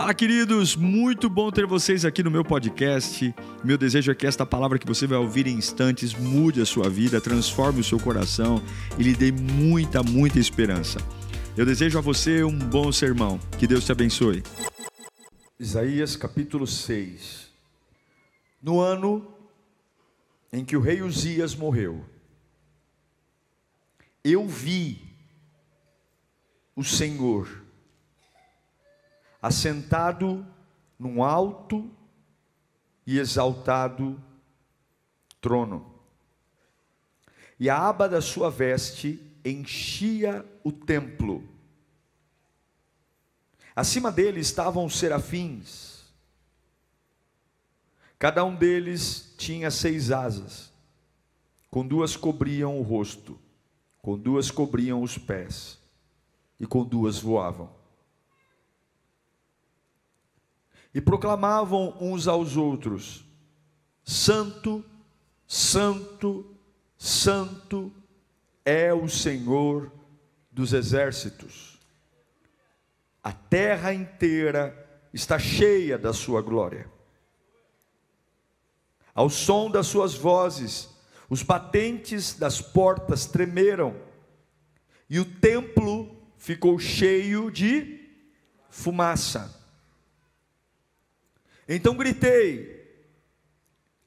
Fala, queridos! Muito bom ter vocês aqui no meu podcast. Meu desejo é que esta palavra que você vai ouvir em instantes mude a sua vida, transforme o seu coração e lhe dê muita, muita esperança. Eu desejo a você um bom sermão. Que Deus te abençoe. Isaías capítulo 6. No ano em que o rei Uzias morreu, eu vi o Senhor assentado num alto e exaltado trono. E a aba da sua veste enchia o templo. Acima dele estavam os serafins. Cada um deles tinha seis asas. Com duas cobriam o rosto, com duas cobriam os pés, e com duas voavam. E proclamavam uns aos outros: Santo, Santo, Santo é o Senhor dos exércitos. A terra inteira está cheia da sua glória. Ao som das suas vozes, os batentes das portas tremeram, e o templo ficou cheio de fumaça. Então gritei: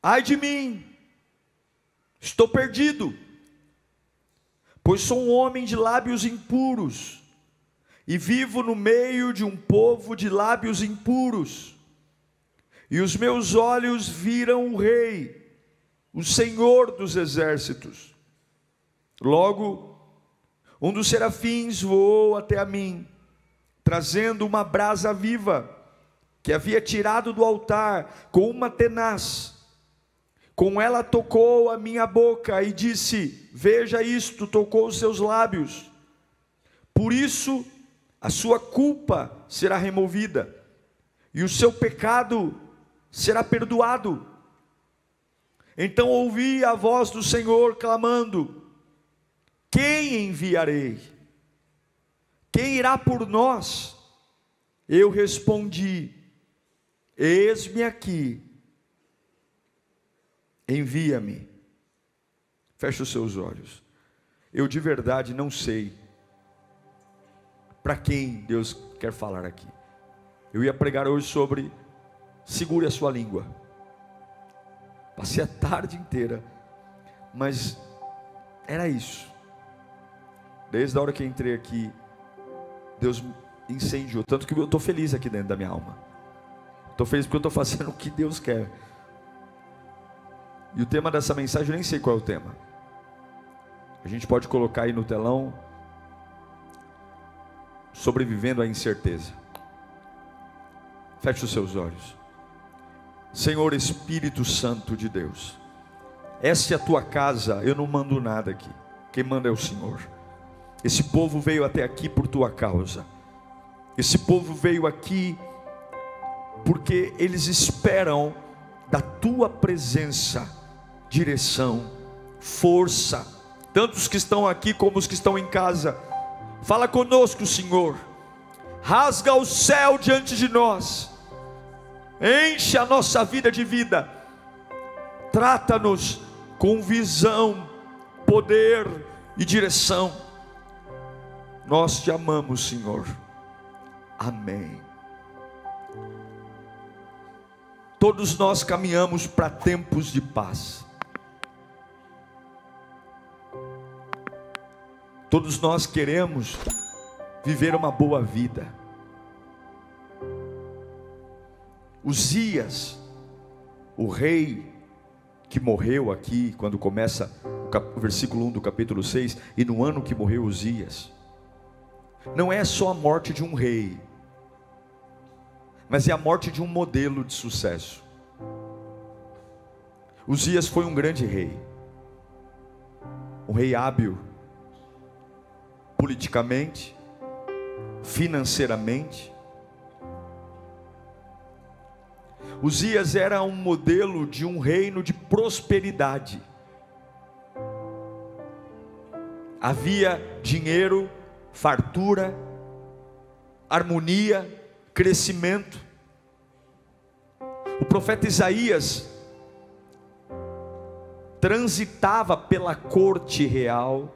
Ai de mim, estou perdido, pois sou um homem de lábios impuros e vivo no meio de um povo de lábios impuros. E os meus olhos viram o Rei, o Senhor dos exércitos. Logo, um dos serafins voou até a mim, trazendo uma brasa viva que havia tirado do altar com uma tenaz. Com ela tocou a minha boca e disse: Veja isto, tocou os seus lábios. Por isso, a sua culpa será removida e o seu pecado será perdoado. Então ouvi a voz do Senhor clamando: Quem enviarei? Quem irá por nós? Eu respondi: Eis-me aqui, envia-me. Feche os seus olhos. Eu de verdade não sei para quem Deus quer falar aqui. Eu ia pregar hoje sobre segure a sua língua. Passei a tarde inteira, mas era isso. Desde a hora que entrei aqui, Deus incendiou, tanto que eu estou feliz aqui dentro da minha alma. Estou feliz porque eu estou fazendo o que Deus quer. E o tema dessa mensagem, eu nem sei qual é o tema. A gente pode colocar aí no telão. Sobrevivendo à incerteza. Feche os seus olhos. Senhor Espírito Santo de Deus. Essa é a tua casa, eu não mando nada aqui. Quem manda é o Senhor. Esse povo veio até aqui por tua causa. Esse povo veio aqui porque eles esperam da tua presença, direção, força, tanto os que estão aqui como os que estão em casa. Fala conosco, Senhor. Rasga o céu diante de nós. Enche a nossa vida de vida. Trata-nos com visão, poder e direção. Nós te amamos, Senhor. Amém. Todos nós caminhamos para tempos de paz. Todos nós queremos viver uma boa vida. Uzias, o rei que morreu aqui, quando começa o versículo 1 do capítulo 6, e no ano que morreu Uzias, não é só a morte de um rei, mas é a morte de um modelo de sucesso. Uzias foi um grande rei, um rei hábil, politicamente, financeiramente. Uzias era um modelo de um reino de prosperidade. Havia dinheiro, fartura, harmonia, crescimento. O profeta Isaías transitava pela corte real.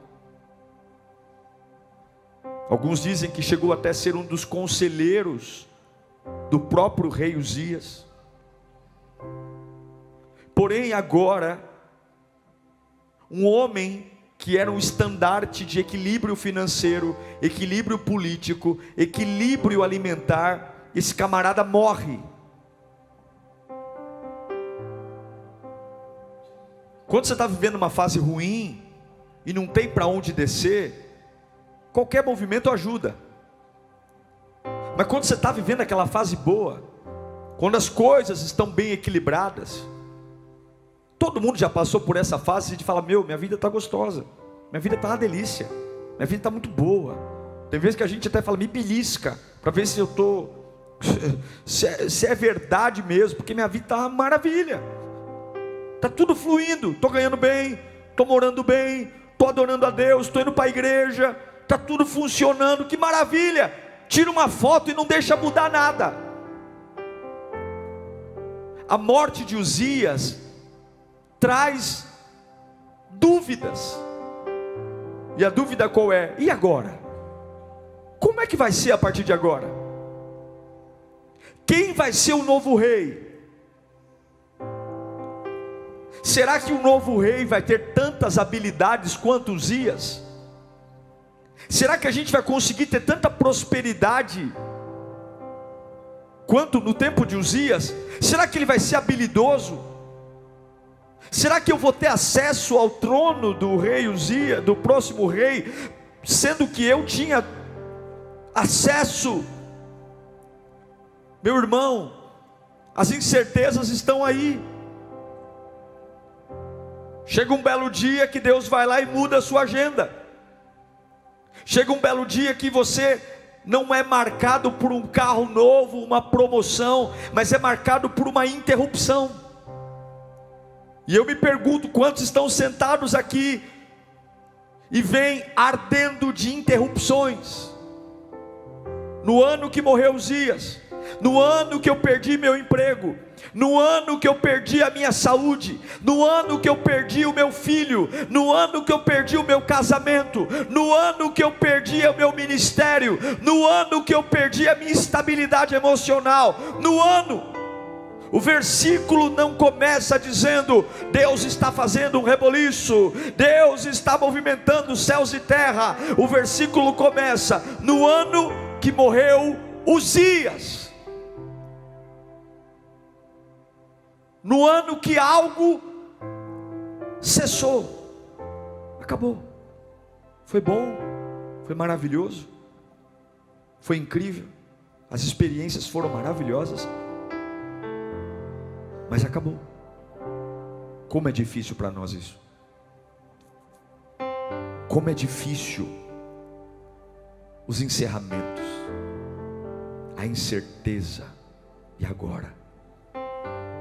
Alguns dizem que chegou até ser um dos conselheiros do próprio rei Uzias. Porém, agora, um homem que era um estandarte de equilíbrio financeiro, equilíbrio político, equilíbrio alimentar, esse camarada morre. Quando você está vivendo uma fase ruim e não tem para onde descer, qualquer movimento ajuda. Mas quando você está vivendo aquela fase boa, quando as coisas estão bem equilibradas, todo mundo já passou por essa fase de falar: Meu, minha vida está gostosa, minha vida está uma delícia, minha vida está muito boa. Tem vezes que a gente até fala: Me belisca, para ver se eu estou. Se, é, se é verdade mesmo, porque minha vida está uma maravilha. Está tudo fluindo, estou ganhando bem, estou morando bem, estou adorando a Deus, estou indo para a igreja, está tudo funcionando, que maravilha! Tira uma foto e não deixa mudar nada. A morte de Uzias traz dúvidas. E a dúvida qual é? E agora? Como é que vai ser a partir de agora? Quem vai ser o novo rei? Será que o novo rei vai ter tantas habilidades quanto Uzias? Será que a gente vai conseguir ter tanta prosperidade quanto no tempo de Uzias? Será que ele vai ser habilidoso? Será que eu vou ter acesso ao trono do rei Uzias, do próximo rei, sendo que eu tinha acesso? Meu irmão, as incertezas estão aí. Chega um belo dia que Deus vai lá e muda a sua agenda. Chega um belo dia que você não é marcado por um carro novo, uma promoção, mas é marcado por uma interrupção. E eu me pergunto quantos estão sentados aqui e vêm ardendo de interrupções. No ano que morreu os dias, no ano que eu perdi meu emprego, no ano que eu perdi a minha saúde, no ano que eu perdi o meu filho, no ano que eu perdi o meu casamento, no ano que eu perdi o meu ministério, no ano que eu perdi a minha estabilidade emocional, no ano. O versículo não começa dizendo Deus está fazendo um reboliço, Deus está movimentando céus e terra. O versículo começa no ano que morreu Uzias. no ano que algo cessou, acabou. Foi bom, foi maravilhoso, foi incrível, as experiências foram maravilhosas, mas acabou. Como é difícil para nós isso. Como é difícil os encerramentos, a incerteza. E agora?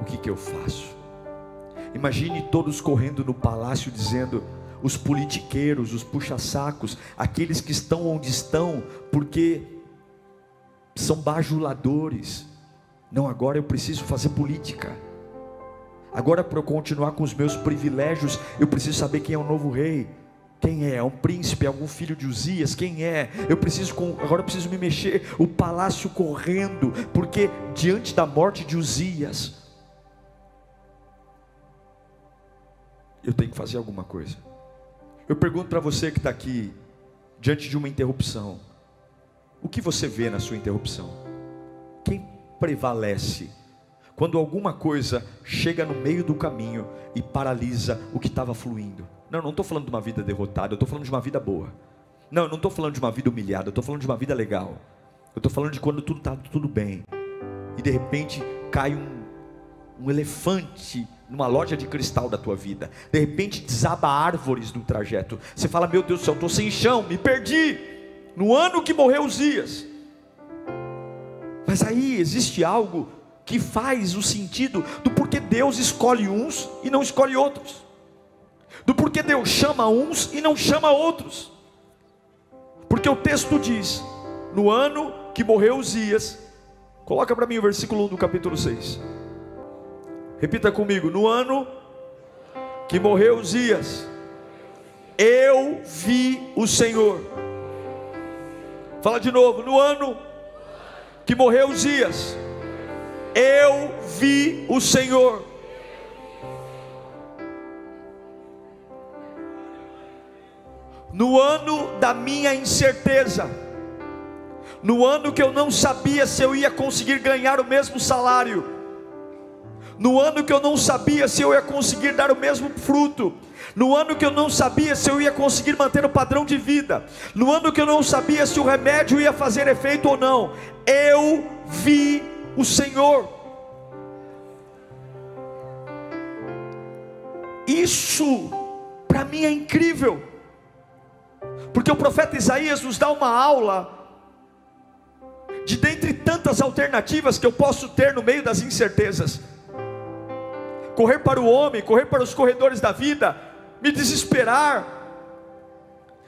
o que, que eu faço? Imagine todos correndo no palácio dizendo: os politiqueiros, os puxa-sacos, aqueles que estão onde estão, porque são bajuladores. Não, agora eu preciso fazer política. Agora, para eu continuar com os meus privilégios, eu preciso saber quem é o novo rei. Quem é? É um príncipe? É algum filho de Uzias? Quem é? Eu preciso agora eu preciso me mexer. O palácio correndo, porque diante da morte de Uzias, eu tenho que fazer alguma coisa. Eu pergunto para você que está aqui, diante de uma interrupção, o que você vê na sua interrupção? Quem prevalece quando alguma coisa chega no meio do caminho e paralisa o que estava fluindo? Não, não estou falando de uma vida derrotada, eu estou falando de uma vida boa. Não, eu não estou falando de uma vida humilhada, eu estou falando de uma vida legal. Eu estou falando de quando tudo está tudo bem. E de repente cai um, um elefante numa loja de cristal da tua vida. De repente desaba árvores no trajeto. Você fala: Meu Deus do céu, estou sem chão, me perdi. No ano que morreu os dias. Mas aí existe algo que faz o sentido do porquê Deus escolhe uns e não escolhe outros. Do porquê Deus chama uns e não chama outros. Porque o texto diz: no ano que morreu Uzias, Coloca para mim o versículo 1 do capítulo 6. Repita comigo: No ano que morreu Uzias, eu vi o Senhor. Fala de novo: No ano que morreu Uzias, eu vi o Senhor. No ano da minha incerteza, no ano que eu não sabia se eu ia conseguir ganhar o mesmo salário, no ano que eu não sabia se eu ia conseguir dar o mesmo fruto, no ano que eu não sabia se eu ia conseguir manter o padrão de vida, no ano que eu não sabia se o remédio ia fazer efeito ou não, eu vi o Senhor. Isso para mim é incrível, porque o profeta Isaías nos dá uma aula de dentre tantas alternativas que eu posso ter no meio das incertezas. Correr para o homem, correr para os corredores da vida, me desesperar.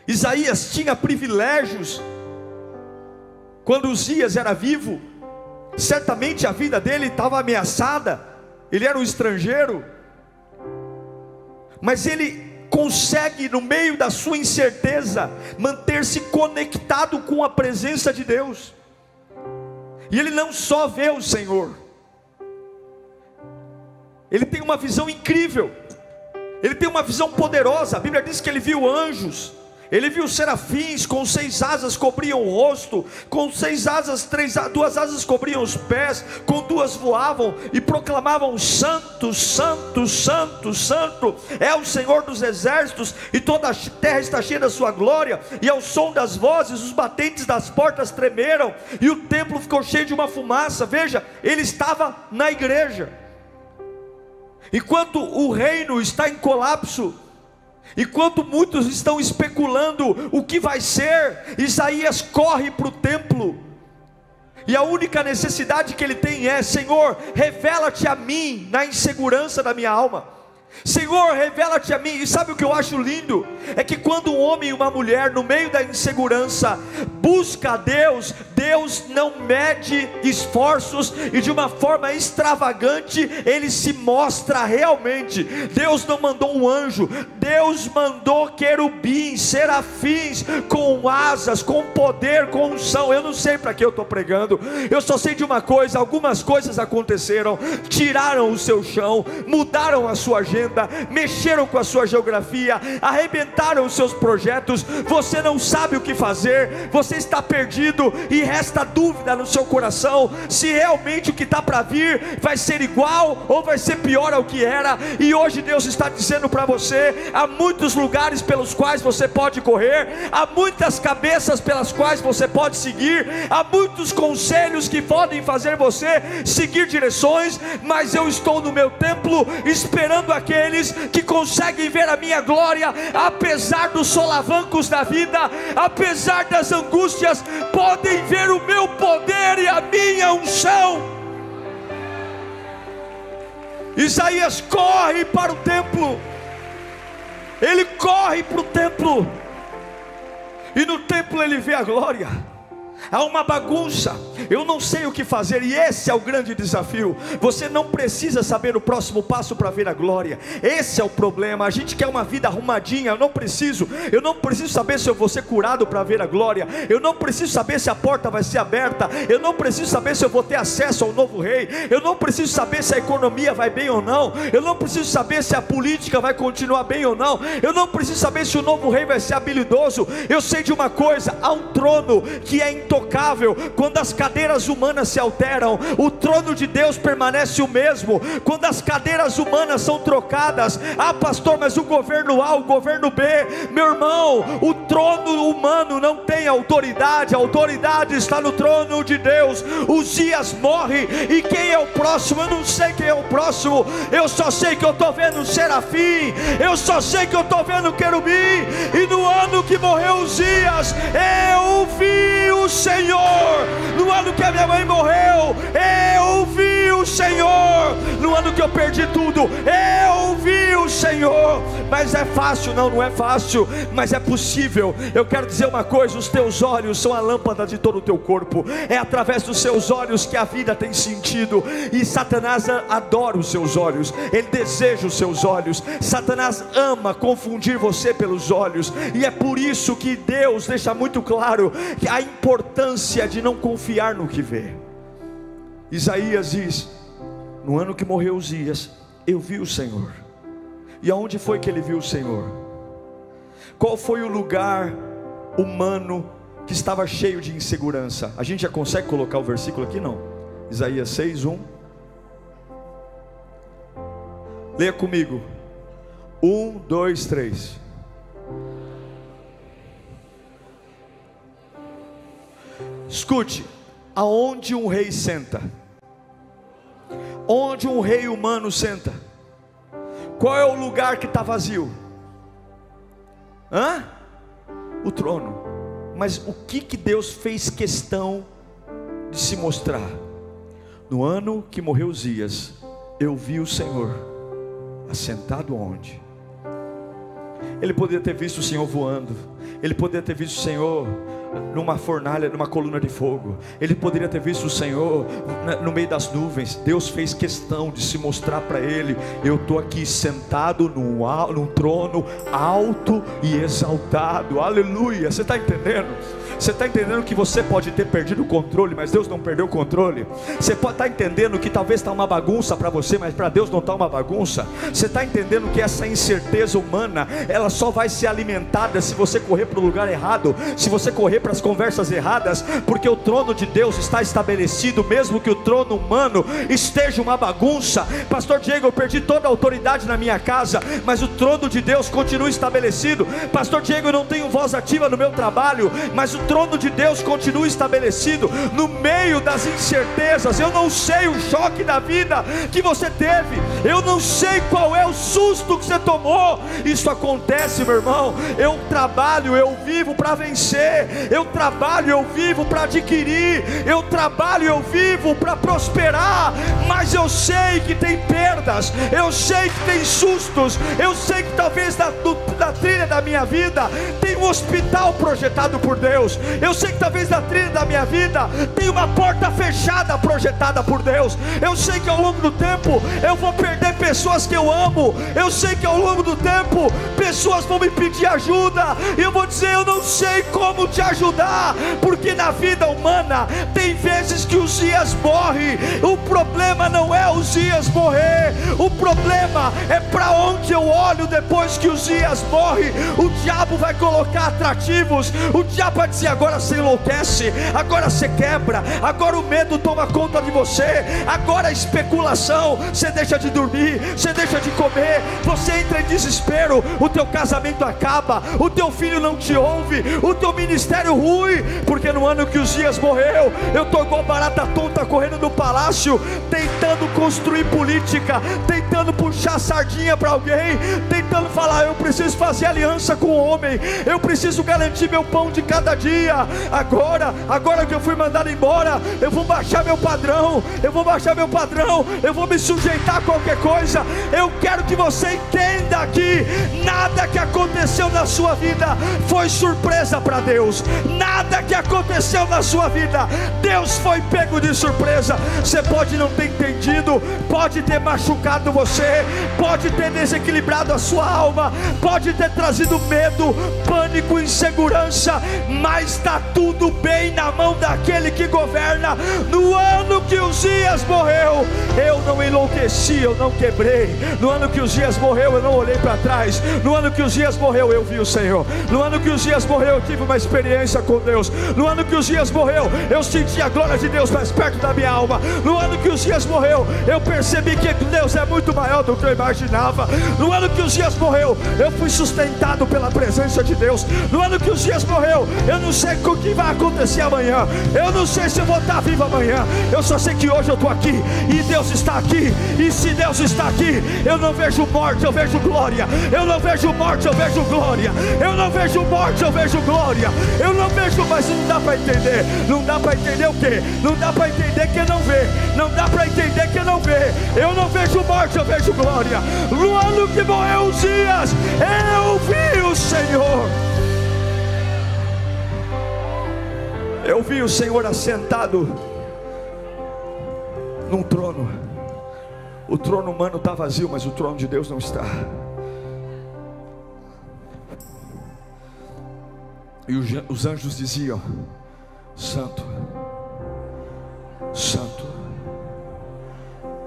Isaías tinha privilégios. Quando Uzias era vivo, certamente a vida dele estava ameaçada. Ele era um estrangeiro. Mas ele consegue, no meio da sua incerteza, manter-se conectado com a presença de Deus. E ele não só vê o Senhor, ele tem uma visão incrível, ele tem uma visão poderosa. A Bíblia diz que ele viu anjos, ele viu serafins com seis asas cobriam o rosto, com seis asas, três, duas asas cobriam os pés, com duas voavam e proclamavam: Santo, Santo, Santo, Santo é o Senhor dos exércitos, e toda a terra está cheia da sua glória. E ao som das vozes, os batentes das portas tremeram, e o templo ficou cheio de uma fumaça. Veja, ele estava na igreja. Enquanto o reino está em colapso, Enquanto muitos estão especulando o que vai ser, Isaías corre para o templo. E a única necessidade que ele tem é: Senhor, revela-te a mim na insegurança da minha alma. Senhor, revela-te a mim. E sabe o que eu acho lindo? É que quando um homem e uma mulher, no meio da insegurança, busca a Deus, Deus não mede esforços e de uma forma extravagante ele se mostra realmente. Deus não mandou um anjo, Deus mandou querubins, serafins com asas, com poder, com unção. Eu não sei para que eu estou pregando, eu só sei de uma coisa: algumas coisas aconteceram, tiraram o seu chão, mudaram a sua agenda agenda, mexeram com a sua geografia, arrebentaram os seus projetos. Você não sabe o que fazer, você está perdido e resta dúvida no seu coração se realmente o que está para vir vai ser igual ou vai ser pior ao que era. E hoje Deus está dizendo para você: há muitos lugares pelos quais você pode correr, há muitas cabeças pelas quais você pode seguir, há muitos conselhos que podem fazer você seguir direções, mas eu estou no meu templo esperando aquele aqueles que conseguem ver a minha glória, apesar dos solavancos da vida, apesar das angústias, podem ver o meu poder e a minha unção. Isaías corre para o templo, ele corre para o templo, e no templo ele vê a glória há uma bagunça, eu não sei o que fazer, e esse é o grande desafio. Você não precisa saber o próximo passo para ver a glória, esse é o problema. A gente quer uma vida arrumadinha, eu não preciso, eu não preciso saber se eu vou ser curado para ver a glória, eu não preciso saber se a porta vai ser aberta, eu não preciso saber se eu vou ter acesso ao novo rei, eu não preciso saber se a economia vai bem ou não, eu não preciso saber se a política vai continuar bem ou não, eu não preciso saber se o novo rei vai ser habilidoso, eu sei de uma coisa: há um trono que é intocável. Quando as cadeiras humanas se alteram, o trono de Deus permanece o mesmo. Quando as cadeiras humanas são trocadas, ah, pastor, mas o governo A, o governo B, meu irmão, o trono humano não tem autoridade, a autoridade está no trono de Deus. Os dias morre, e quem é o próximo? Eu não sei quem é o próximo, eu só sei que eu estou vendo serafim, eu só sei que eu estou vendo querubim, e no ano que morreu os dias, eu vi o Senhor. No ano que a minha mãe morreu, eu vi o Senhor. No ano que eu perdi tudo, eu vi o Senhor. Mas é fácil, não, não é fácil, mas é possível. Eu quero dizer uma coisa: os teus olhos são a lâmpada de todo o teu corpo, é através dos seus olhos que a vida tem sentido, e Satanás adora os seus olhos, ele deseja os seus olhos. Satanás ama confundir você pelos olhos, e é por isso que Deus deixa muito claro que a importância de não confiar no que vê. Isaías diz: No ano que morreu Uzias, eu vi o Senhor. E aonde foi que ele viu o Senhor? Qual foi o lugar humano que estava cheio de insegurança? A gente já consegue colocar o versículo aqui? Não. Isaías 6, 1. Leia comigo. 1, 2, 3. Escute, aonde um rei senta? Onde um rei humano senta? Qual é o lugar que está vazio? Hã? O trono. Mas o que que Deus fez questão de se mostrar? No ano que morreu Zias, eu vi o Senhor assentado onde? Ele poderia ter visto o Senhor voando, ele poderia ter visto o Senhor numa fornalha, numa coluna de fogo. Ele poderia ter visto o Senhor no meio das nuvens. Deus fez questão de se mostrar para ele: Eu estou aqui sentado num, num trono alto e exaltado. Aleluia. Você está entendendo? Você está entendendo que você pode ter perdido o controle, mas Deus não perdeu o controle? Você pode estar tá entendendo que talvez está uma bagunça para você, mas para Deus não está uma bagunça? Você está entendendo que essa incerteza humana, ela só vai ser alimentada se você correr para o lugar errado, se você correr para as conversas erradas, porque o trono de Deus está estabelecido, mesmo que o trono humano esteja uma bagunça. Pastor Diego, eu perdi toda a autoridade na minha casa, mas o trono de Deus continua estabelecido. Pastor Diego, eu não tenho voz ativa no meu trabalho, mas o trono de Deus continua estabelecido no meio das incertezas. Eu não sei o choque da vida que você teve, eu não sei qual é o susto que você tomou. Isso acontece, meu irmão. Eu trabalho, eu vivo para vencer, eu trabalho, eu vivo para adquirir, eu trabalho, eu vivo para prosperar. Mas eu sei que tem perdas, eu sei que tem sustos, eu sei que talvez na, na trilha da minha vida tem um hospital projetado por Deus, eu sei que talvez na trilha da minha vida tem uma porta fechada projetada por Deus. Eu sei que ao longo do tempo eu vou perder pessoas que eu amo. Eu sei que ao longo do tempo pessoas vão me pedir ajuda. E eu vou dizer, eu não sei como te ajudar, porque na vida humana tem vezes que os dias morre. O problema não é os dias morrer. O problema é para onde eu olho depois que os dias morre. O diabo vai colocar atrativos. O diabo vai dizer agora você enlouquece, agora você quebra, agora o medo toma conta de você, agora a especulação, você deixa de dormir, você deixa de comer, você entra em desespero, o teu casamento acaba, o teu filho não te ouve, o teu ministério ruim, porque no ano que os dias morreu, eu estou igual barata tonta correndo no palácio, tentando construir política, tentando puxar sardinha para alguém, tentando falar, eu preciso fazer aliança com o homem, eu preciso garantir meu pão de cada dia Agora, agora que eu fui mandado embora, eu vou baixar meu padrão. Eu vou baixar meu padrão. Eu vou me sujeitar a qualquer coisa. Eu quero que você entenda que nada que aconteceu na sua vida foi surpresa para Deus. Nada que aconteceu na sua vida, Deus foi pego de surpresa. Você pode não ter entendido, pode ter machucado você, pode ter desequilibrado a sua alma, pode ter trazido medo, pânico, insegurança, mas está tudo bem na mão daquele que governa. No ano que os dias morreu, eu não enlouqueci, eu não quebrei. No ano que os dias morreu, eu não olhei para trás. No ano que os dias morreu, eu vi o Senhor. No ano que os dias morreu, eu tive uma experiência com Deus. No ano que os dias morreu, eu senti a glória de Deus mais perto da minha alma. No ano que os dias morreu, eu percebi que Deus é muito maior do que eu imaginava. No ano que os dias morreu, eu fui sustentado pela presença de Deus. No ano que os dias morreu, eu não sei o que vai acontecer amanhã. Eu não sei se eu vou estar vivo amanhã. Eu só sei que hoje eu estou aqui e Deus está aqui. E se Deus está aqui, eu não vejo morte, eu vejo glória. Eu não vejo morte, eu vejo glória. Eu não vejo morte, eu vejo glória. Eu não vejo, mas não dá para entender. Não dá para entender o que? Não dá para entender que não vê. Não dá para entender que não vê. Eu não vejo morte, eu vejo glória. No ano que morreu os dias, eu vi o Senhor. Eu vi o Senhor assentado num trono. O trono humano está vazio, mas o trono de Deus não está. E os anjos diziam: Santo, Santo,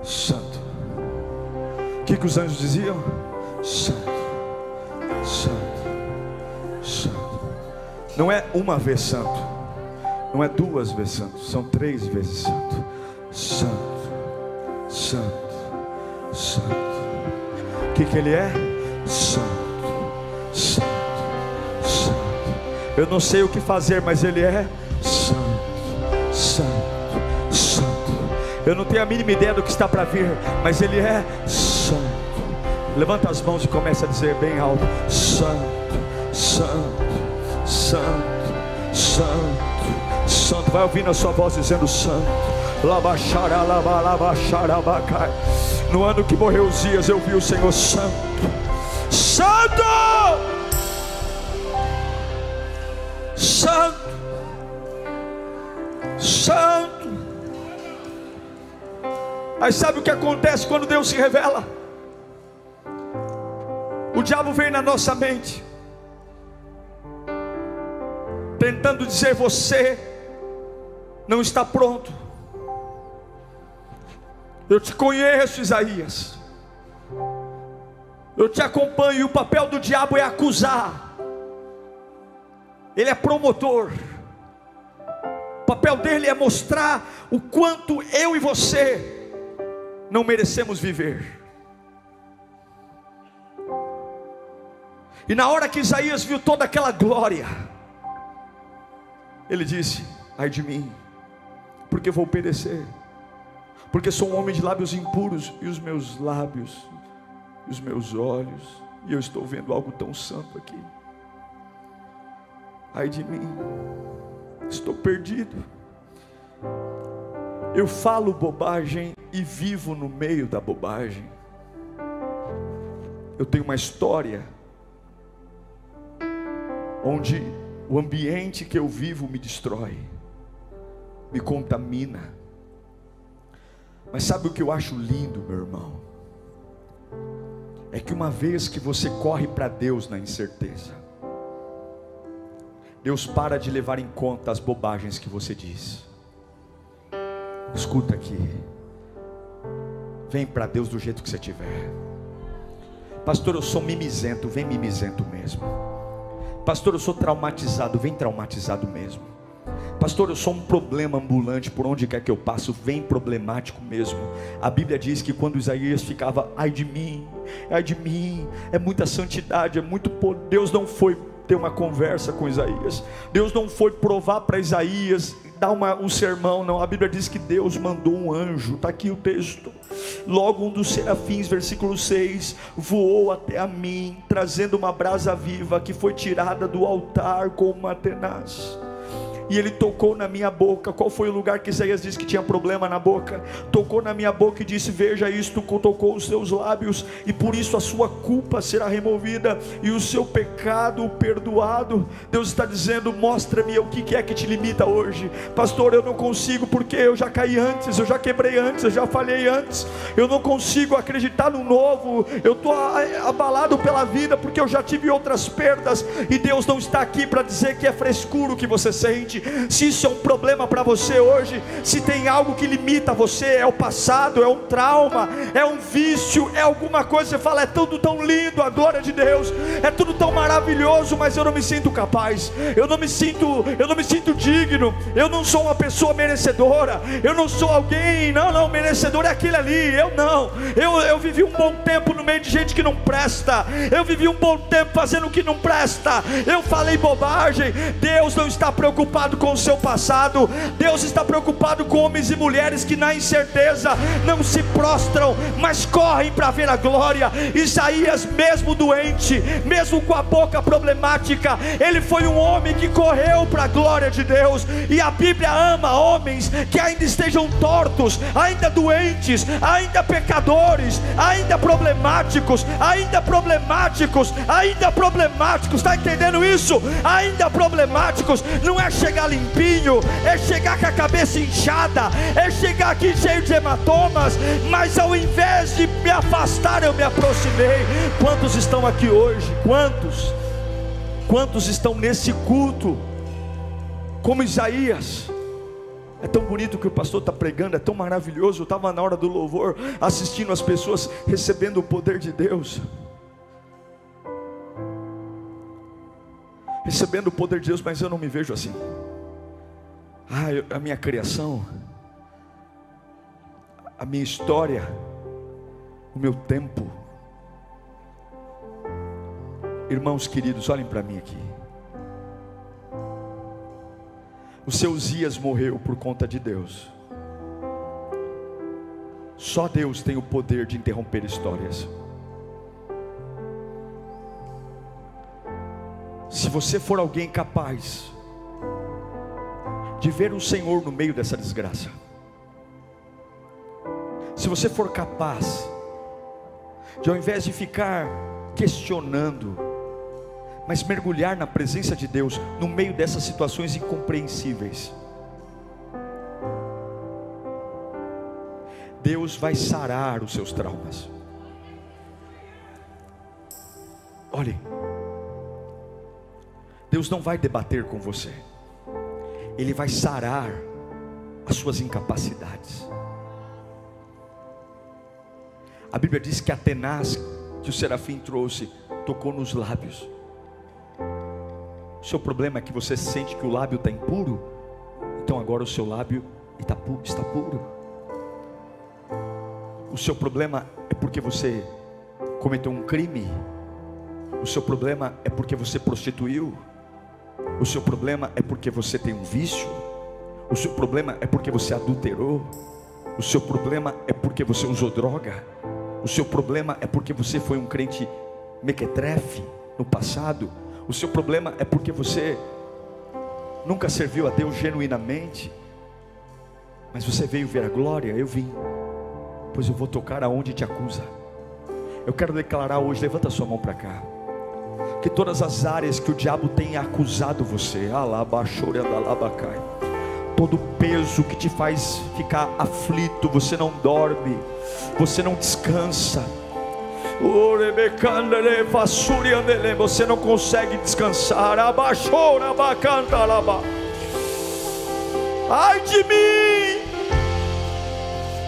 Santo. O que, que os anjos diziam? Santo, Santo, Santo. Não é uma vez santo, não é duas vezes santo, são três vezes santo. Santo, Santo, Santo. O que, que ele é? Santo, Santo, Santo. Eu não sei o que fazer, mas ele é Santo, Santo, Santo. Eu não tenho a mínima ideia do que está para vir, mas ele é Santo. Levanta as mãos e começa a dizer bem alto: Santo, Santo, Santo, Santo, Santo. Vai ouvindo a sua voz dizendo Santo. No ano que morreu os dias, eu vi o Senhor Santo. Santo! Santo! Santo! Aí sabe o que acontece quando Deus se revela? O diabo vem na nossa mente, tentando dizer: você não está pronto. Eu te conheço, Isaías. Eu te acompanho. E o papel do diabo é acusar. Ele é promotor. O papel dele é mostrar o quanto eu e você não merecemos viver. E na hora que Isaías viu toda aquela glória, ele disse: Ai de mim, porque vou perecer porque sou um homem de lábios impuros, e os meus lábios, e os meus olhos, e eu estou vendo algo tão santo aqui. Ai de mim, estou perdido. Eu falo bobagem e vivo no meio da bobagem. Eu tenho uma história onde o ambiente que eu vivo me destrói, me contamina mas sabe o que eu acho lindo, meu irmão? É que uma vez que você corre para Deus na incerteza, Deus para de levar em conta as bobagens que você diz. Escuta aqui. Vem para Deus do jeito que você tiver. Pastor, eu sou mimizento, vem mimizento mesmo. Pastor, eu sou traumatizado, vem traumatizado mesmo. Pastor, eu sou um problema ambulante por onde quer que eu passo, vem problemático mesmo. A Bíblia diz que quando Isaías ficava, ai de mim, ai de mim, é muita santidade, é muito poder. Deus não foi ter uma conversa com Isaías. Deus não foi provar para Isaías, dar uma, um sermão, não. A Bíblia diz que Deus mandou um anjo, está aqui o texto. Logo um dos serafins, versículo 6, voou até a mim, trazendo uma brasa viva que foi tirada do altar com uma tenaz e ele tocou na minha boca. Qual foi o lugar que Isaías disse que tinha problema na boca? Tocou na minha boca e disse: Veja isto, tocou os seus lábios, e por isso a sua culpa será removida e o seu pecado perdoado. Deus está dizendo: Mostra-me o que é que te limita hoje, pastor. Eu não consigo porque eu já caí antes, eu já quebrei antes, eu já falhei antes, eu não consigo acreditar no novo, eu estou abalado pela vida porque eu já tive outras perdas, e Deus não está aqui para dizer que é frescuro que você sente, se isso é um problema para você hoje, se tem algo que limita você, é o passado, é um trauma, é um vício, é alguma coisa, você fala, é tudo tão lindo, a glória de Deus, é tudo tão maravilhoso, mas eu não me sinto capaz, eu não me sinto, eu não me sinto digno, eu não sou uma pessoa merecedora, eu não sou alguém, não, não, merecedor é aquele ali, eu não, eu, eu vivi um bom tempo no meio de gente que não presta, eu vivi um bom tempo fazendo o que não presta, eu falei bobagem, Deus não está preocupado preocupado com o seu passado, Deus está preocupado com homens e mulheres que na incerteza não se prostram, mas correm para ver a glória. Isaías, mesmo doente, mesmo com a boca problemática, ele foi um homem que correu para a glória de Deus, e a Bíblia ama homens que ainda estejam tortos, ainda doentes ainda pecadores, ainda problemáticos, ainda problemáticos, ainda problemáticos. Está entendendo isso? Ainda problemáticos. Não é chegar limpinho, é chegar com a cabeça inchada, é chegar aqui cheio de hematomas, mas ao invés de me afastar, eu me aproximei. Quantos estão aqui hoje? Quantos? Quantos estão nesse culto? Como Isaías. É tão bonito que o pastor está pregando, é tão maravilhoso. Eu estava na hora do louvor, assistindo as pessoas recebendo o poder de Deus. Recebendo o poder de Deus, mas eu não me vejo assim. Ah, eu, a minha criação, a minha história, o meu tempo. Irmãos queridos, olhem para mim aqui. O seu Zias morreu por conta de Deus. Só Deus tem o poder de interromper histórias. Se você for alguém capaz de ver o Senhor no meio dessa desgraça, se você for capaz de ao invés de ficar questionando, mas mergulhar na presença de Deus no meio dessas situações incompreensíveis. Deus vai sarar os seus traumas. Olhe, Deus não vai debater com você, Ele vai sarar as suas incapacidades. A Bíblia diz que a tenaz que o serafim trouxe tocou nos lábios. O seu problema é que você sente que o lábio está impuro, então agora o seu lábio está puro. O seu problema é porque você cometeu um crime. O seu problema é porque você prostituiu. O seu problema é porque você tem um vício. O seu problema é porque você adulterou. O seu problema é porque você usou droga. O seu problema é porque você foi um crente mequetrefe no passado. O seu problema é porque você nunca serviu a Deus genuinamente. Mas você veio ver a glória, eu vim. Pois eu vou tocar aonde te acusa. Eu quero declarar hoje, levanta sua mão para cá. Que todas as áreas que o diabo tem acusado você, todo peso que te faz ficar aflito, você não dorme, você não descansa você não consegue descansar. Ai de mim!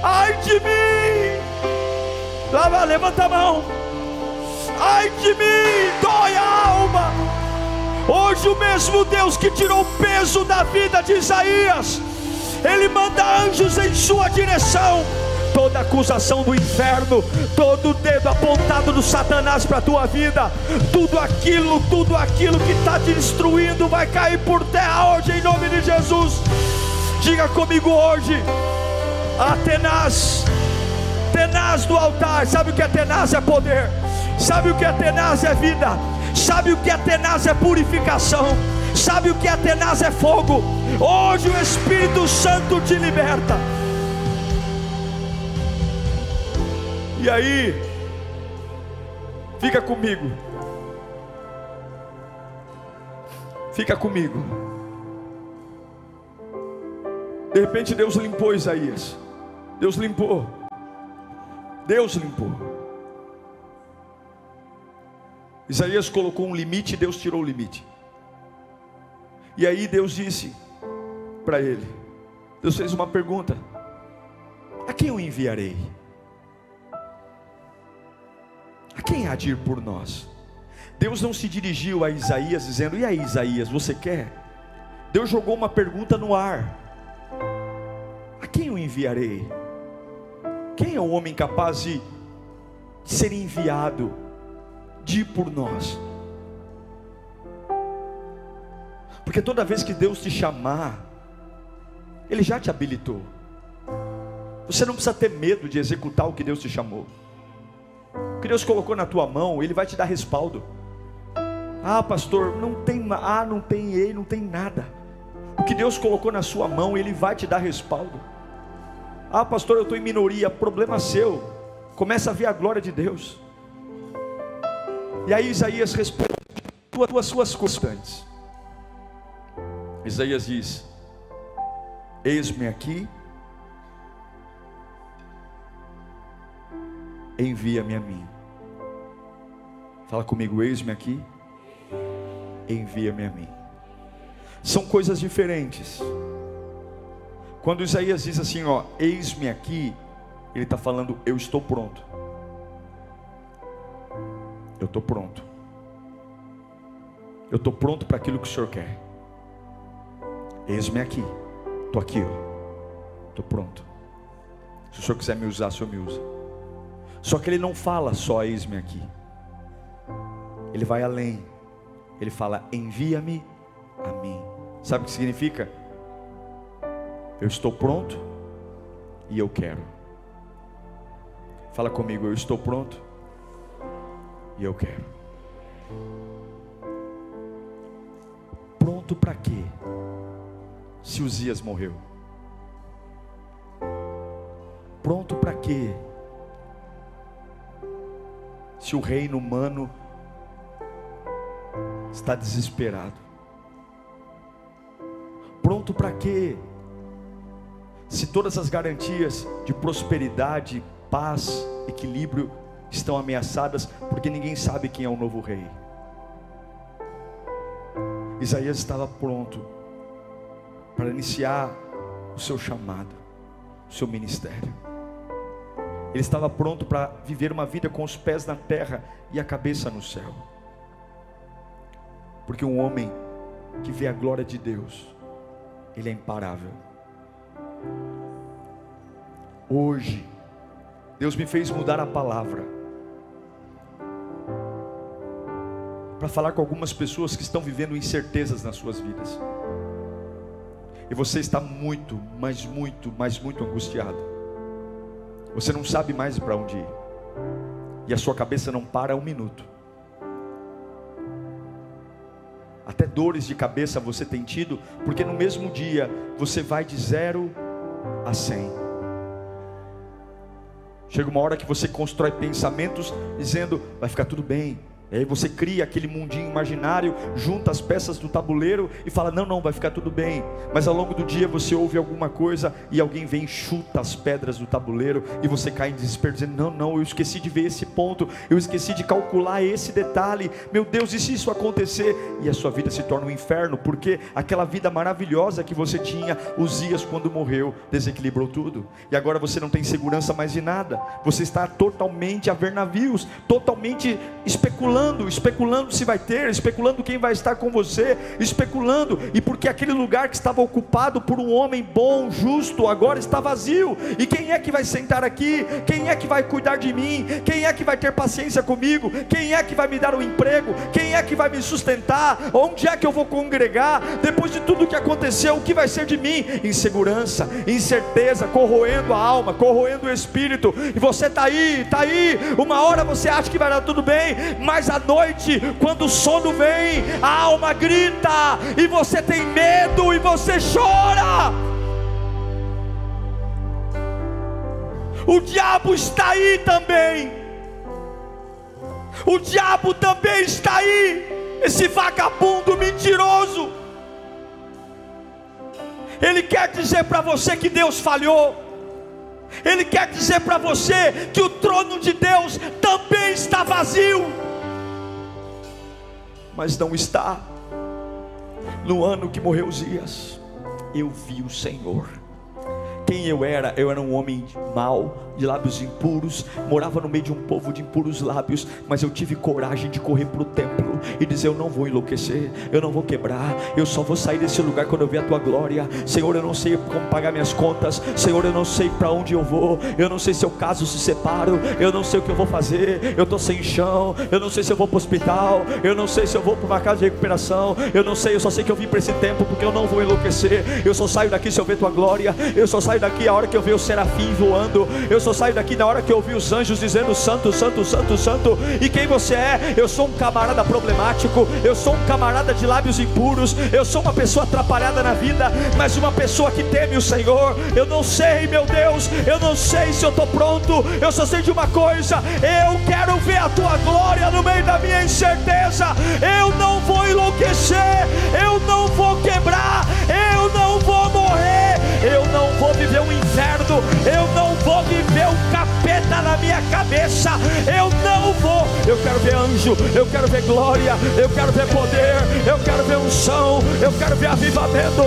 Ai de mim! Lava, levanta a mão. Ai de mim! Dói a alma. Hoje o mesmo Deus que tirou o peso da vida de Isaías, Ele manda anjos em sua direção toda acusação do inferno, todo dedo apontado do Satanás para a tua vida, tudo aquilo, tudo aquilo que está te destruindo vai cair por terra hoje em nome de Jesus. Diga comigo hoje, a tenaz, tenaz do altar, sabe o que é tenaz? É poder, sabe o que é tenaz? É vida, sabe o que é tenaz? É purificação. Sabe o que é tenaz? É fogo. Hoje o Espírito Santo te liberta. E aí, fica comigo. Fica comigo. De repente Deus limpou Isaías. Deus limpou. Deus limpou. Isaías colocou um limite e Deus tirou o limite. E aí Deus disse para ele: Deus fez uma pergunta: A quem eu enviarei? A quem há de ir por nós? Deus não se dirigiu a Isaías dizendo: E aí, Isaías, você quer? Deus jogou uma pergunta no ar: A quem eu enviarei? Quem é o homem capaz de ser enviado, de por nós? Porque toda vez que Deus te chamar, Ele já te habilitou. Você não precisa ter medo de executar o que Deus te chamou que Deus colocou na tua mão, Ele vai te dar respaldo. Ah, pastor, não tem, ah, não tem ei, não tem nada. O que Deus colocou na sua mão, Ele vai te dar respaldo. Ah, pastor, eu estou em minoria. Problema seu. Começa a ver a glória de Deus. E aí Isaías responde: as suas constantes. Isaías diz: Eis-me aqui, envia-me a mim. Fala comigo, eis-me aqui, envia-me a mim. São coisas diferentes. Quando Isaías diz assim, ó, eis-me aqui, ele está falando, eu estou pronto. Eu estou pronto. Eu estou pronto para aquilo que o Senhor quer. Eis-me aqui. Estou aqui, ó. Estou pronto. Se o Senhor quiser me usar, o Senhor me usa. Só que ele não fala só eis-me aqui. Ele vai além. Ele fala: envia-me a mim. Sabe o que significa? Eu estou pronto e eu quero. Fala comigo, eu estou pronto e eu quero. Pronto para quê? Se Uzias morreu. Pronto para quê? Se o reino humano está desesperado. Pronto para quê? se todas as garantias de prosperidade, paz, equilíbrio estão ameaçadas, porque ninguém sabe quem é o novo rei. Isaías estava pronto para iniciar o seu chamado, o seu ministério. Ele estava pronto para viver uma vida com os pés na terra e a cabeça no céu. Porque um homem que vê a glória de Deus, ele é imparável. Hoje, Deus me fez mudar a palavra. Para falar com algumas pessoas que estão vivendo incertezas nas suas vidas. E você está muito, mas muito, mas muito angustiado. Você não sabe mais para onde ir. E a sua cabeça não para um minuto. Até dores de cabeça você tem tido, porque no mesmo dia você vai de zero a cem. Chega uma hora que você constrói pensamentos dizendo: vai ficar tudo bem, e aí você cria aquele mundinho imaginário, junta as peças do tabuleiro e fala: não, não, vai ficar tudo bem. Mas ao longo do dia você ouve alguma coisa e alguém vem e chuta as pedras do tabuleiro e você cai em desespero, dizendo: não, não, eu esqueci de ver esse ponto, eu esqueci de calcular esse detalhe. Meu Deus, e se isso acontecer? E a sua vida se torna um inferno, porque aquela vida maravilhosa que você tinha, os dias quando morreu, desequilibrou tudo. E agora você não tem segurança mais de nada, você está totalmente a ver navios, totalmente especulando especulando, especulando se vai ter, especulando quem vai estar com você, especulando, e porque aquele lugar que estava ocupado por um homem bom, justo, agora está vazio, e quem é que vai sentar aqui? Quem é que vai cuidar de mim? Quem é que vai ter paciência comigo? Quem é que vai me dar um emprego? Quem é que vai me sustentar? Onde é que eu vou congregar? Depois de tudo que aconteceu, o que vai ser de mim? Insegurança, incerteza, corroendo a alma, corroendo o espírito, e você está aí, está aí, uma hora você acha que vai dar tudo bem, mas à noite, quando o sono vem, a alma grita, e você tem medo e você chora. O diabo está aí também. O diabo também está aí. Esse vagabundo mentiroso. Ele quer dizer para você que Deus falhou. Ele quer dizer para você que o trono de Deus também está vazio mas não está. No ano que morreu Zias, eu vi o Senhor. Quem eu era? Eu era um homem mau, de lábios impuros, morava no meio de um povo de impuros lábios, mas eu tive coragem de correr para o templo e dizer: Eu não vou enlouquecer, eu não vou quebrar, eu só vou sair desse lugar quando eu ver a tua glória. Senhor, eu não sei como pagar minhas contas, Senhor, eu não sei para onde eu vou, eu não sei se eu caso se separo, eu não sei o que eu vou fazer, eu estou sem chão, eu não sei se eu vou para o hospital, eu não sei se eu vou para uma casa de recuperação, eu não sei, eu só sei que eu vim para esse tempo porque eu não vou enlouquecer, eu só saio daqui se eu ver tua glória, eu só saio daqui a hora que eu ver o serafim voando, eu só saio daqui na hora que eu ouvi os anjos dizendo santo, santo, santo, santo. E quem você é? Eu sou um camarada problemático, eu sou um camarada de lábios impuros, eu sou uma pessoa atrapalhada na vida, mas uma pessoa que teme o Senhor. Eu não sei, meu Deus, eu não sei se eu estou pronto, eu só sei de uma coisa: eu quero ver a tua glória no meio da minha incerteza. Cabeça, eu não vou. Eu quero ver anjo, eu quero ver glória, eu quero ver poder, eu quero ver unção, eu quero ver avivamento.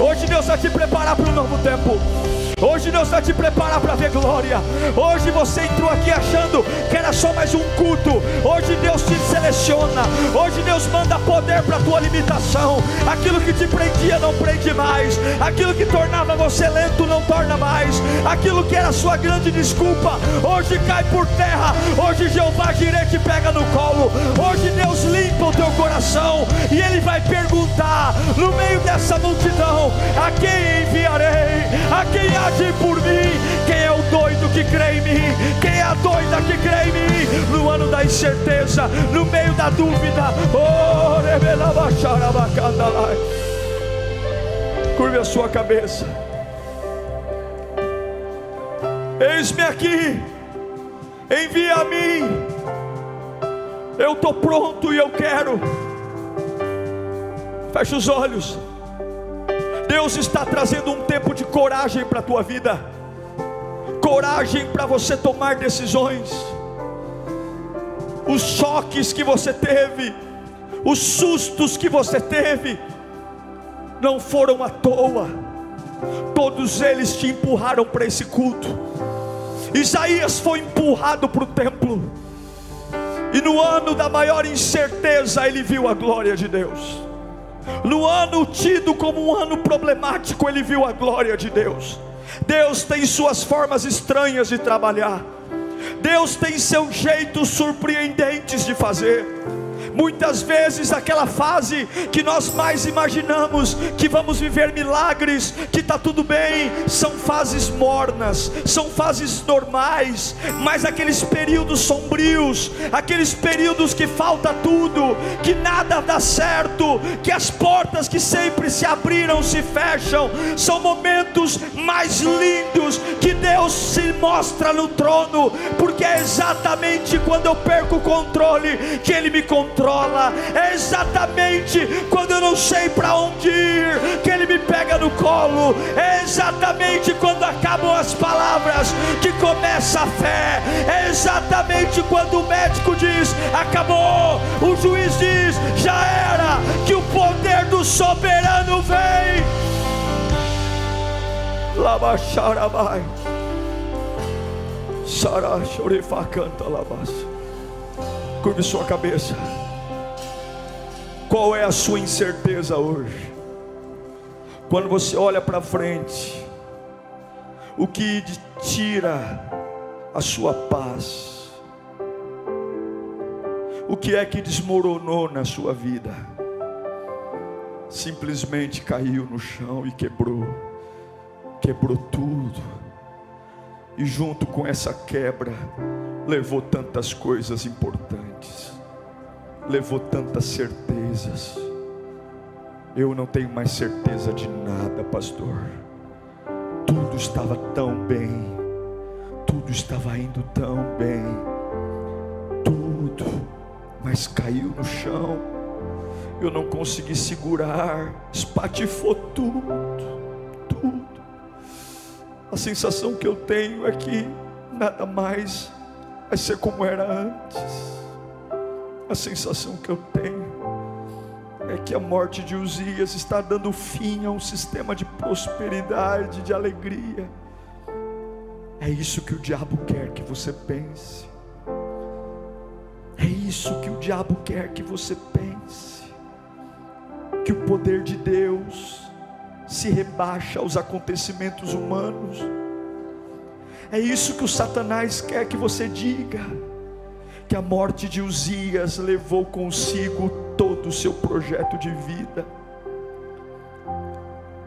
Hoje Deus vai te preparar para um novo tempo. Hoje Deus vai te preparar para ver glória. Hoje você entrou aqui achando que era só mais um culto. Hoje Deus te seleciona. Hoje Deus manda poder para tua limitação. Aquilo que te prendia não prende mais. Aquilo que tornava você lento não torna mais. Aquilo que era sua grande desculpa, hoje cai por terra. Hoje Jeová Jireh te pega no colo. Hoje Deus limpa o teu coração e ele vai perguntar no meio dessa multidão: a quem enviarei? A quem age por mim. Quem é o doido que crê em mim? Quem é a doida que crê em mim? No ano da incerteza, no meio da dúvida. Oh, Curve a sua cabeça. Eis-me aqui. Envia a mim. Eu estou pronto e eu quero. Feche os olhos. Deus está trazendo um tempo de coragem para a tua vida, coragem para você tomar decisões. Os choques que você teve, os sustos que você teve, não foram à toa, todos eles te empurraram para esse culto. Isaías foi empurrado para o templo, e no ano da maior incerteza, ele viu a glória de Deus. No ano tido como um ano problemático, ele viu a glória de Deus. Deus tem suas formas estranhas de trabalhar. Deus tem seus jeitos surpreendentes de fazer. Muitas vezes aquela fase que nós mais imaginamos que vamos viver milagres, que está tudo bem, são fases mornas, são fases normais, mas aqueles períodos sombrios, aqueles períodos que falta tudo, que nada dá certo, que as portas que sempre se abriram se fecham, são momentos mais lindos que Deus se mostra no trono, porque é exatamente quando eu perco o controle que Ele me controla controla. É exatamente quando eu não sei para onde ir que Ele me pega no colo. É exatamente quando acabam as palavras que começa a fé. É exatamente quando o médico diz: acabou. O juiz diz: já era. Que o poder do soberano vem. Labaxarabai. Sará, chorifa, canta, labas. Curve sua cabeça. Qual é a sua incerteza hoje? Quando você olha para frente, o que tira a sua paz? O que é que desmoronou na sua vida? Simplesmente caiu no chão e quebrou, quebrou tudo. E junto com essa quebra, levou tantas coisas importantes levou tantas certezas. Eu não tenho mais certeza de nada, pastor. Tudo estava tão bem, tudo estava indo tão bem, tudo, mas caiu no chão. Eu não consegui segurar, espatifou tudo, tudo. A sensação que eu tenho é que nada mais vai ser como era antes. A sensação que eu tenho é que a morte de Uzias está dando fim a um sistema de prosperidade, de alegria. É isso que o diabo quer que você pense. É isso que o diabo quer que você pense. Que o poder de Deus se rebaixa aos acontecimentos humanos. É isso que o Satanás quer que você diga que a morte de Uzias levou consigo todo o seu projeto de vida.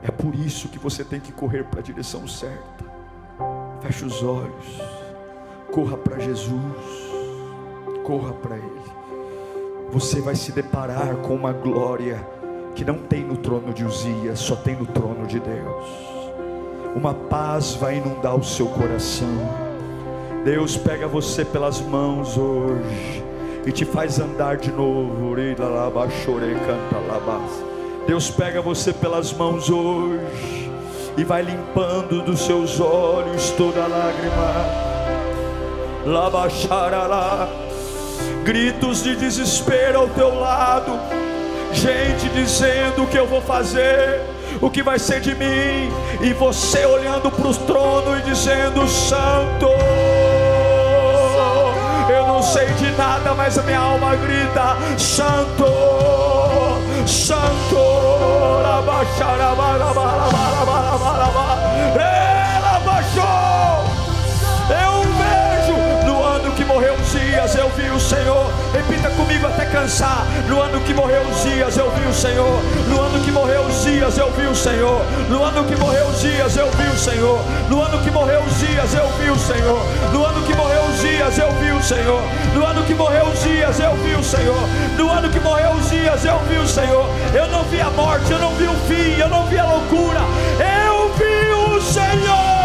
É por isso que você tem que correr para a direção certa. Feche os olhos. Corra para Jesus. Corra para Ele. Você vai se deparar com uma glória que não tem no trono de Uzias, só tem no trono de Deus. Uma paz vai inundar o seu coração. Deus pega você pelas mãos hoje e te faz andar de novo. Deus pega você pelas mãos hoje e vai limpando dos seus olhos toda lágrima. Gritos de desespero ao teu lado. Gente dizendo o que eu vou fazer, o que vai ser de mim, e você olhando para o trono e dizendo: Santo sei de nada, mas a minha alma grita: Santo, Santo, eu morreu Zias, eu vi o Senhor. Repita comigo até cansar. No ano que morreu Zias, eu vi o Senhor. No ano que morreu Zias, eu vi o Senhor. No ano que morreu Zias, eu vi o Senhor. No ano que morreu Zias, eu vi o Senhor. No ano que morreu Zias, eu vi o Senhor. No ano que morreu Zias, eu vi o Senhor. No ano que morreu eu vi o Senhor. Eu não vi a morte, eu não vi o fim, eu não vi a loucura. Eu vi o Senhor.